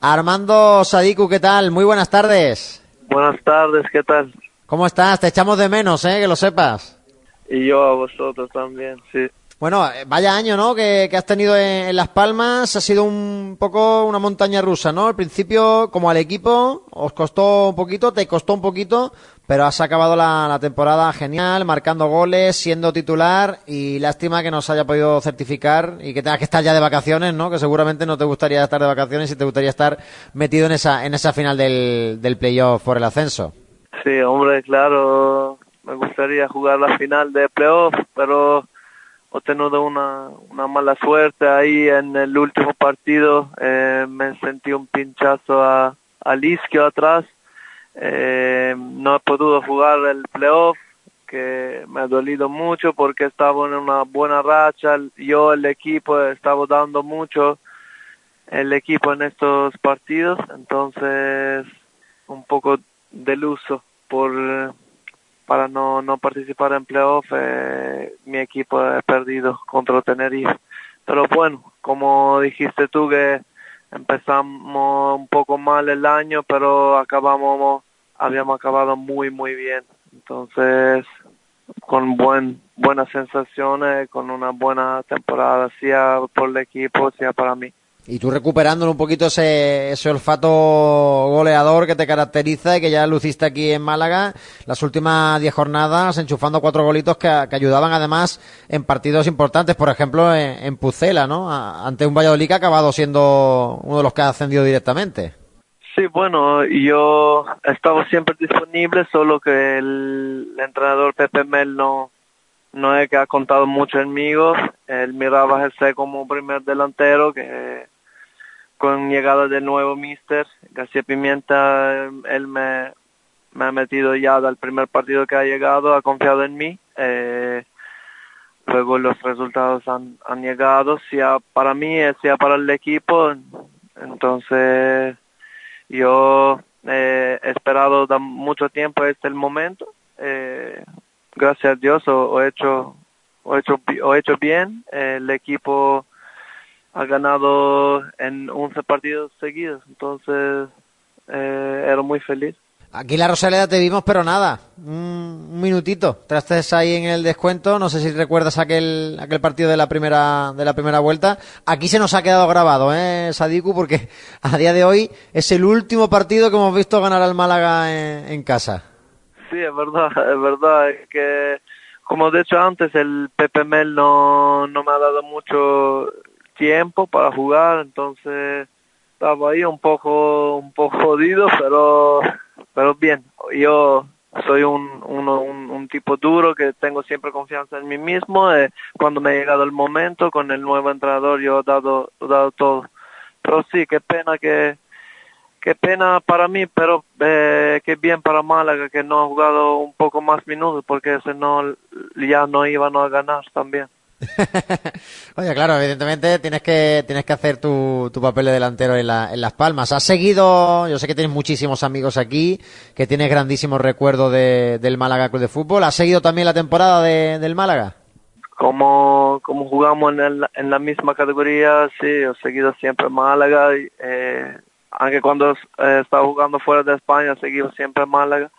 Armando Sadiku, ¿qué tal? Muy buenas tardes. Buenas tardes, ¿qué tal? ¿Cómo estás? Te echamos de menos, ¿eh? Que lo sepas. Y yo a vosotros también, sí. Bueno, eh, vaya año, ¿no? Que, has tenido en, Las Palmas. Ha sido un poco una montaña rusa, ¿no? Al principio, como al equipo, os costó un poquito, te costó un poquito, pero has acabado la, temporada genial, marcando goles, siendo titular y lástima que no se haya podido certificar y que tengas que estar ya de vacaciones, ¿no? Que seguramente no te gustaría estar de vacaciones y te gustaría estar metido en esa, en esa final del, del playoff por el ascenso. Sí, hombre, claro, me gustaría jugar la final de playoff, pero he tenido una, una mala suerte ahí en el último partido. Eh, me sentí un pinchazo a, al isquio atrás. Eh, no he podido jugar el playoff, que me ha dolido mucho porque estaba en una buena racha. Yo, el equipo, estaba dando mucho el equipo en estos partidos, entonces un poco deluso por para no, no participar en playoff, eh, mi equipo ha perdido contra Tenerife. Pero bueno, como dijiste tú que empezamos un poco mal el año, pero acabamos, habíamos acabado muy, muy bien. Entonces, con buen, buenas sensaciones, con una buena temporada, sea por el equipo, sea para mí. Y tú recuperando un poquito ese, ese olfato goleador que te caracteriza y que ya luciste aquí en Málaga las últimas diez jornadas, enchufando cuatro golitos que, ayudaban además en partidos importantes, por ejemplo en, Pucela, ¿no? ante un Valladolid que ha acabado siendo uno de los que ha ascendido directamente. Sí, bueno, yo he estado siempre disponible, solo que el, entrenador Pepe Mel no, no es que ha contado mucho en mí. Él miraba a José como primer delantero, que con llegada del nuevo mister, García Pimienta, él me, me ha metido ya del primer partido que ha llegado, ha confiado en mí. Eh, luego los resultados han, han llegado, sea para mí, sea para el equipo. Entonces, yo he esperado mucho tiempo este el momento. Eh, gracias a Dios, he hecho, he hecho, he hecho bien. el equipo ha ganado en 11 partidos seguidos, entonces eh, era muy feliz. Aquí la Rosaleda te vimos, pero nada, un, minutito. Traste ahí en el descuento. No sé si recuerdas aquel aquel partido de la primera de la primera vuelta. Aquí se nos ha quedado grabado, eh, Sadiku, porque a día de hoy es el último partido que hemos visto ganar al Málaga en, casa. Sí, es verdad, es verdad. Es que, como de hecho antes, el Pepe Mel no, no me ha dado mucho tiempo para jugar, entonces estaba ahí un poco un poco jodido, pero pero bien. Yo soy un, un, tipo duro que tengo siempre confianza en mí mismo. Eh, cuando me ha llegado el momento con el nuevo entrenador yo he dado, dado todo. Pero sí, qué pena que qué pena para mí, pero eh, qué bien para Málaga que no ha jugado un poco más minutos porque ese no ya no iban a ganar también. Oye, claro, evidentemente tienes que tienes que hacer tu, tu papel de delantero en, en Las Palmas. Has seguido, yo sé que tienes muchísimos amigos aquí, que tienes grandísimos recuerdos de, del Málaga Club de Fútbol. ¿Has seguido también la temporada de, del Málaga? Como, como jugamos en, en la misma categoría, sí, he seguido siempre Málaga. Eh, aunque cuando he estado jugando fuera de España, he seguido siempre Málaga.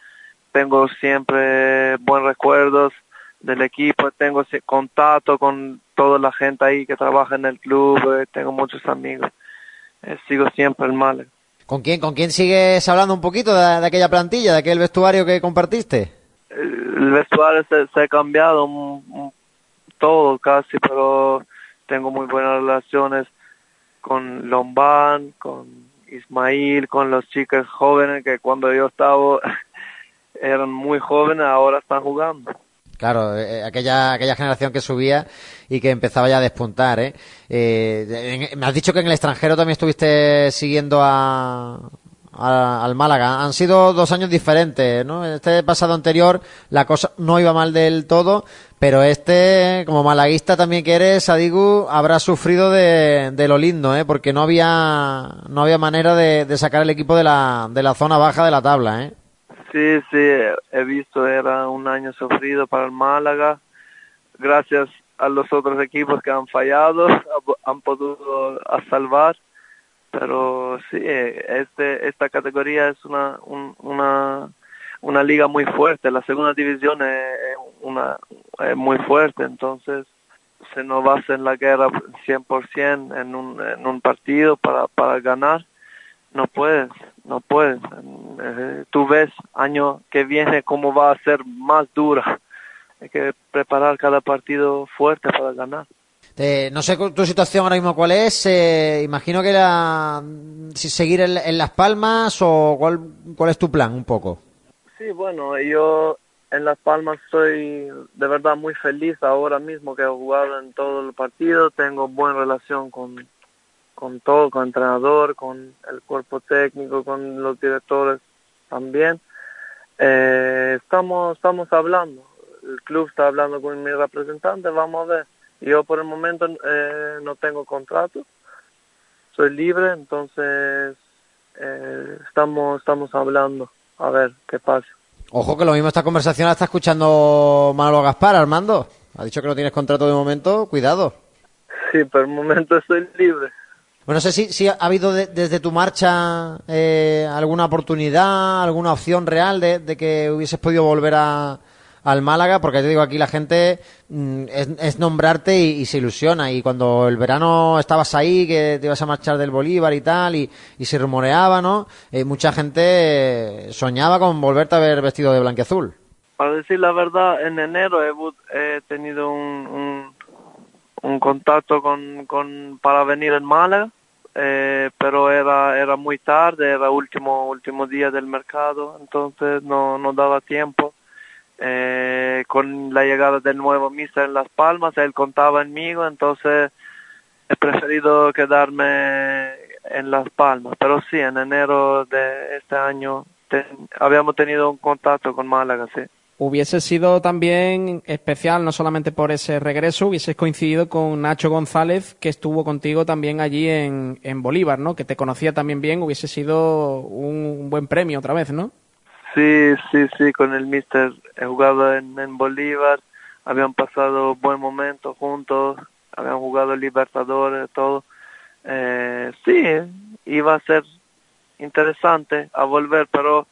Tengo siempre buenos recuerdos del equipo, tengo contacto con toda la gente ahí que trabaja en el club, eh, tengo muchos amigos, eh, sigo siempre el mal ¿Con quién, ¿Con quién sigues hablando un poquito de, aquella plantilla, de aquel vestuario que compartiste? El, vestuario se, ha cambiado todo casi, pero tengo muy buenas relaciones con Lombán, con Ismail, con los chicos jóvenes que cuando yo estaba eran muy jóvenes, ahora están jugando. Claro, eh, aquella, aquella generación que subía y que empezaba ya a despuntar, ¿eh? ¿eh? me has dicho que en el extranjero también estuviste siguiendo a, al Málaga. Han sido dos años diferentes, ¿no? Este pasado anterior la cosa no iba mal del todo, pero este, como malaguista también que eres, Adigu, habrá sufrido de, de lo lindo, ¿eh? Porque no había, no había manera de, de sacar el equipo de la, de la zona baja de la tabla, ¿eh? Sí, sí, he visto, era un año sufrido para el Málaga. Gracias a los otros equipos que han fallado, han podido salvar. pero sí, este, esta categoría es una, una, una liga muy fuerte, la segunda división es una es muy fuerte, entonces se nos basa en la guerra 100% en un, en un partido para, para ganar, no puedes, no puedes. Eh, tú ves año que viene cómo va a ser más dura. Hay que preparar cada partido fuerte para ganar. no sé tu situación ahora mismo cuál es. Eh, imagino que era si seguir en, Las Palmas o cuál, cuál es tu plan un poco. Sí, bueno, yo en Las Palmas estoy de verdad muy feliz ahora mismo que he jugado en todo el partido. Tengo buena relación con, con todo, con el entrenador, con el cuerpo técnico, con los directores también. Eh, estamos, estamos hablando, el club está hablando con mi representante, vamos a ver. Yo por el momento eh, no tengo contrato, soy libre, entonces eh, estamos, estamos hablando, a ver qué pasa. Ojo que lo mismo esta conversación la está escuchando Manolo Gaspar, Armando. Ha dicho que no tienes contrato de momento, cuidado. Sí, por el momento estoy libre. Bueno, no sé si, si ha habido desde tu marcha eh, alguna oportunidad, alguna opción real de, que hubieses podido volver a, al Málaga, porque te digo, aquí la gente mm, es, nombrarte y, se ilusiona. Y cuando el verano estabas ahí, que te ibas a marchar del Bolívar y tal, y, se rumoreaba, ¿no? Eh, mucha gente soñaba con volverte a ver vestido de blanqueazul. Para decir la verdad, en enero he, tenido un contacto con, con para venir en Málaga, eh, pero era era muy tarde, era último último día del mercado, entonces no no daba tiempo. Eh, con la llegada del nuevo mister en Las Palmas, él contaba conmigo, entonces he preferido quedarme en Las Palmas, pero sí, en enero de este año habíamos tenido un contacto con Málaga, sí hubiese sido también especial, no solamente por ese regreso, hubieses coincidido con Nacho González, que estuvo contigo también allí en, en Bolívar, ¿no? Que te conocía también bien, hubiese sido un, buen premio otra vez, ¿no? Sí, sí, sí, con el Mister he jugado en, en Bolívar, habían pasado buen momento juntos, habían jugado Libertadores, todo. Eh, sí, iba a ser interesante a volver, pero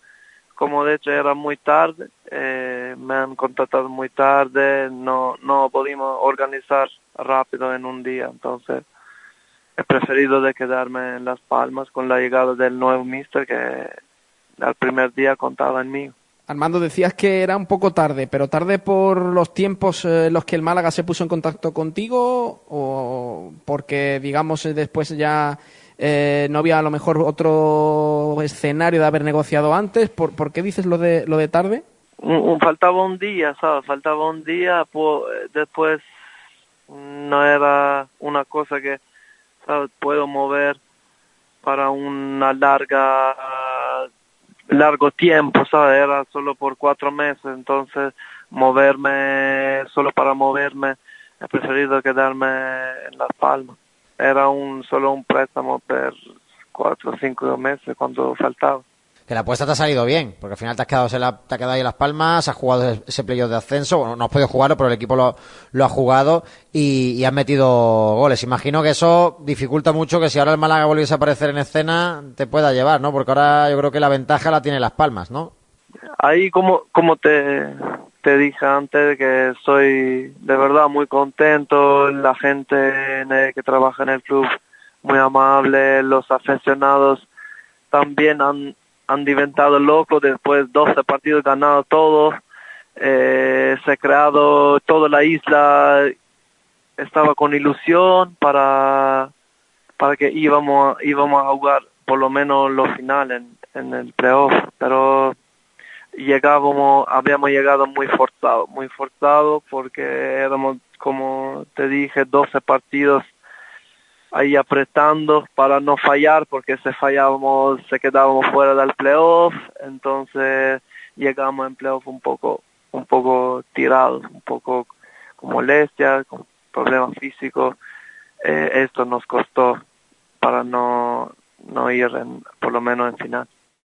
como de hecho era muy tarde, eh, me han contratado muy tarde, no, no pudimos organizar rápido en un día, entonces he preferido de quedarme en Las Palmas con la llegada del nuevo mister que al primer día contaba en mí. Armando, decías que era un poco tarde, pero tarde por los tiempos eh, en los que el Málaga se puso en contacto contigo o porque, digamos, después ya eh, no había a lo mejor otro escenario de haber negociado antes. ¿Por, ¿por qué dices lo de, lo de tarde? faltaba un día, ¿sabes? Faltaba un día, pues, después no era una cosa que ¿sabes? puedo mover para una larga largo tiempo, ¿sabes? Era solo por cuatro meses, entonces moverme solo para moverme, he preferido quedarme en Las Palmas era un solo un préstamo per cuatro o cinco meses cuando faltaba. Que la apuesta te ha salido bien, porque al final te has quedado, te has quedado ahí en Las Palmas, has jugado ese playoff de ascenso, bueno, no has podido jugarlo, pero el equipo lo, lo ha jugado y, y has metido goles. Imagino que eso dificulta mucho que si ahora el Málaga volviese a aparecer en escena, te pueda llevar, ¿no? Porque ahora yo creo que la ventaja la tiene Las Palmas, ¿no? Ahí como, como te, te dije antes que soy de verdad muy contento, la gente que trabaja en el club muy amable, los aficionados también han, han diventado locos después de 12 partidos ganados todos, eh, se ha creado toda la isla, estaba con ilusión para, para que íbamos, íbamos a jugar por lo menos los finales en, en el playoff, pero llegábamos, habíamos llegado muy forzado, muy forzado porque éramos, como te dije, 12 partidos ahí apretando para no fallar porque si fallábamos se quedábamos fuera del playoff, entonces llegamos en playoff un poco, un poco tirados, un poco con molestias, con problemas físicos. Eh, esto nos costó para no, no ir en, por lo menos en final.